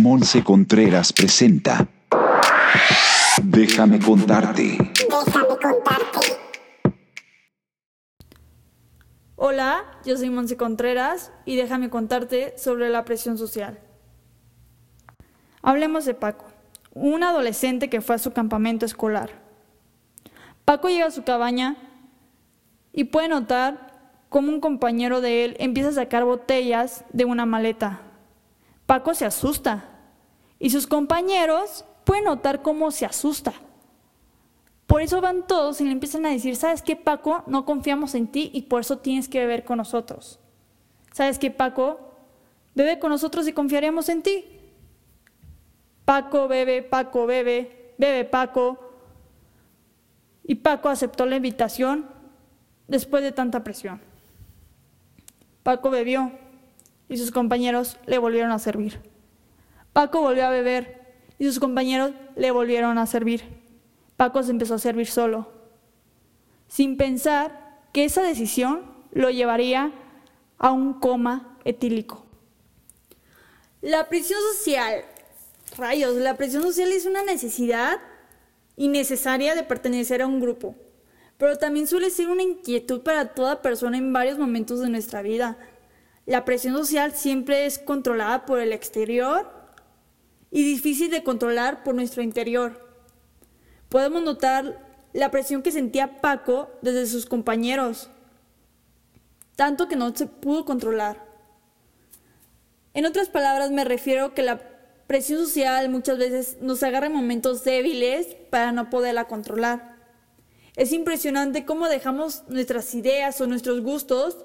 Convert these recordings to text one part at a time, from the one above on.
Monse Contreras presenta Déjame contarte. Déjame contarte. Hola, yo soy Monse Contreras y déjame contarte sobre la presión social. Hablemos de Paco, un adolescente que fue a su campamento escolar. Paco llega a su cabaña y puede notar cómo un compañero de él empieza a sacar botellas de una maleta. Paco se asusta y sus compañeros pueden notar cómo se asusta. Por eso van todos y le empiezan a decir, ¿sabes qué, Paco? No confiamos en ti y por eso tienes que beber con nosotros. ¿Sabes qué, Paco? Bebe con nosotros y confiaremos en ti. Paco bebe, Paco bebe, bebe Paco. Y Paco aceptó la invitación después de tanta presión. Paco bebió y sus compañeros le volvieron a servir. Paco volvió a beber y sus compañeros le volvieron a servir. Paco se empezó a servir solo, sin pensar que esa decisión lo llevaría a un coma etílico. La presión social, rayos, la presión social es una necesidad innecesaria de pertenecer a un grupo, pero también suele ser una inquietud para toda persona en varios momentos de nuestra vida. La presión social siempre es controlada por el exterior y difícil de controlar por nuestro interior podemos notar la presión que sentía Paco desde sus compañeros, tanto que no se pudo controlar. En otras palabras, me refiero que la presión social muchas veces nos agarra en momentos débiles para no poderla controlar. Es impresionante cómo dejamos nuestras ideas o nuestros gustos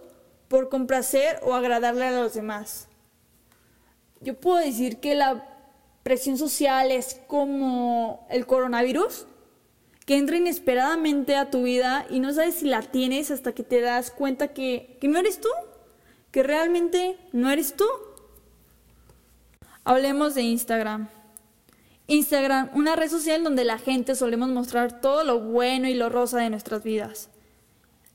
por complacer o agradarle a los demás. Yo puedo decir que la presión social es como el coronavirus, que entra inesperadamente a tu vida y no sabes si la tienes hasta que te das cuenta que, que no eres tú, que realmente no eres tú. Hablemos de Instagram. Instagram, una red social donde la gente solemos mostrar todo lo bueno y lo rosa de nuestras vidas.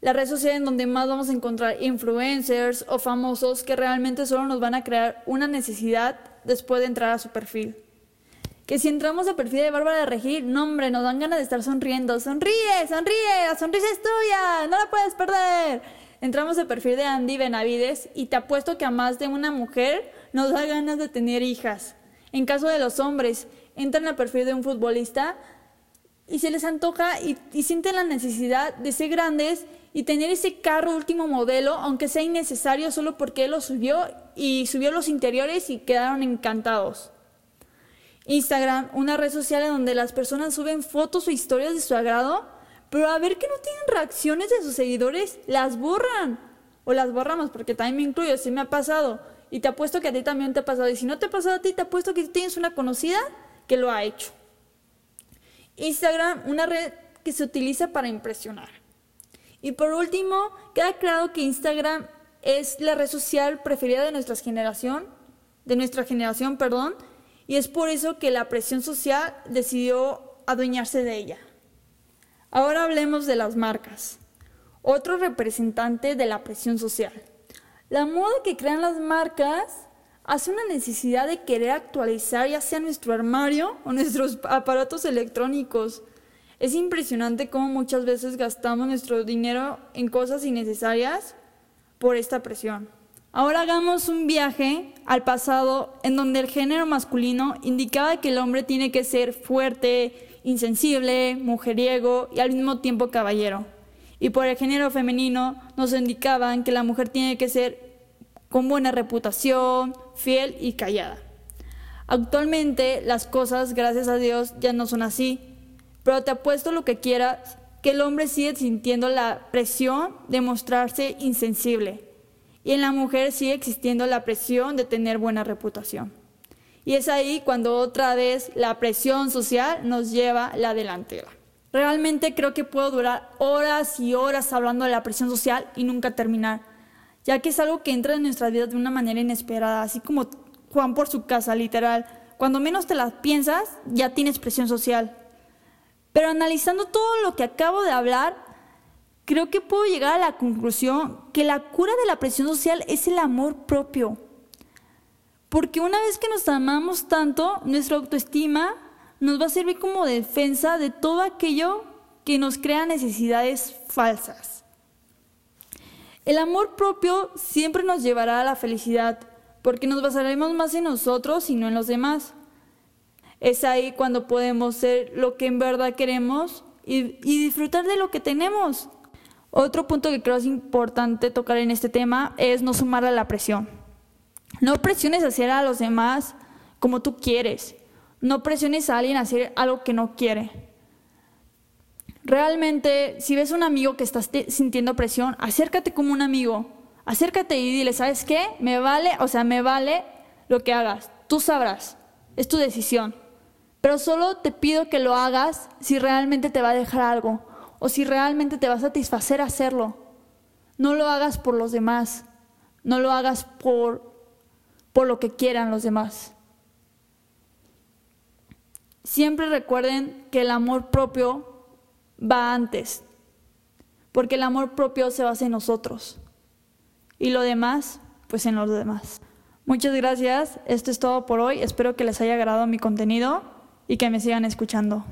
La red social en donde más vamos a encontrar influencers o famosos que realmente solo nos van a crear una necesidad después de entrar a su perfil que si entramos a perfil de Bárbara de Regir, no hombre, nos dan ganas de estar sonriendo. Sonríe, sonríe, la sonrisa es tuya, no la puedes perder. Entramos a perfil de Andy Benavides y te apuesto que a más de una mujer nos da ganas de tener hijas. En caso de los hombres, entran al perfil de un futbolista y se les antoja y, y sienten la necesidad de ser grandes y tener ese carro último modelo, aunque sea innecesario solo porque él lo subió y subió los interiores y quedaron encantados. Instagram, una red social en donde las personas suben fotos o historias de su agrado, pero a ver que no tienen reacciones de sus seguidores, las borran. O las borramos, porque también me incluyo, si me ha pasado. Y te apuesto que a ti también te ha pasado. Y si no te ha pasado a ti, te apuesto que tienes una conocida que lo ha hecho. Instagram, una red que se utiliza para impresionar. Y por último, queda claro que Instagram es la red social preferida de nuestra generación, de nuestra generación, perdón, y es por eso que la presión social decidió adueñarse de ella. Ahora hablemos de las marcas, otro representante de la presión social. La moda que crean las marcas hace una necesidad de querer actualizar ya sea nuestro armario o nuestros aparatos electrónicos. Es impresionante cómo muchas veces gastamos nuestro dinero en cosas innecesarias por esta presión. Ahora hagamos un viaje al pasado en donde el género masculino indicaba que el hombre tiene que ser fuerte, insensible, mujeriego y al mismo tiempo caballero. Y por el género femenino nos indicaban que la mujer tiene que ser con buena reputación, fiel y callada. Actualmente las cosas, gracias a Dios, ya no son así, pero te apuesto lo que quieras que el hombre sigue sintiendo la presión de mostrarse insensible y en la mujer sigue existiendo la presión de tener buena reputación. Y es ahí cuando otra vez la presión social nos lleva la delantera. Realmente creo que puedo durar horas y horas hablando de la presión social y nunca terminar, ya que es algo que entra en nuestra vida de una manera inesperada, así como Juan por su casa, literal. Cuando menos te la piensas, ya tienes presión social. Pero analizando todo lo que acabo de hablar, creo que puedo llegar a la conclusión que la cura de la presión social es el amor propio. Porque una vez que nos amamos tanto, nuestra autoestima nos va a servir como defensa de todo aquello que nos crea necesidades falsas. El amor propio siempre nos llevará a la felicidad, porque nos basaremos más en nosotros y no en los demás. Es ahí cuando podemos ser lo que en verdad queremos y, disfrutar de lo que tenemos. Otro punto que creo es importante tocar en este tema es no sumar a la presión. No presiones a hacer a los demás como tú quieres. No presiones a alguien a hacer algo que no quiere. Realmente, si ves a un amigo que está sintiendo presión, acércate como un amigo. Acércate y dile, ¿sabes qué? Me vale, o sea, me vale lo que hagas. Tú sabrás. Es tu decisión. Pero solo te pido que lo hagas si realmente te va a dejar algo o si realmente te va a satisfacer hacerlo. No lo hagas por los demás. No lo hagas por, por lo que quieran los demás. Siempre recuerden que el amor propio va antes, porque el amor propio se basa en nosotros y lo demás, pues en los demás. Muchas gracias, esto es todo por hoy, espero que les haya agradado mi contenido y que me sigan escuchando.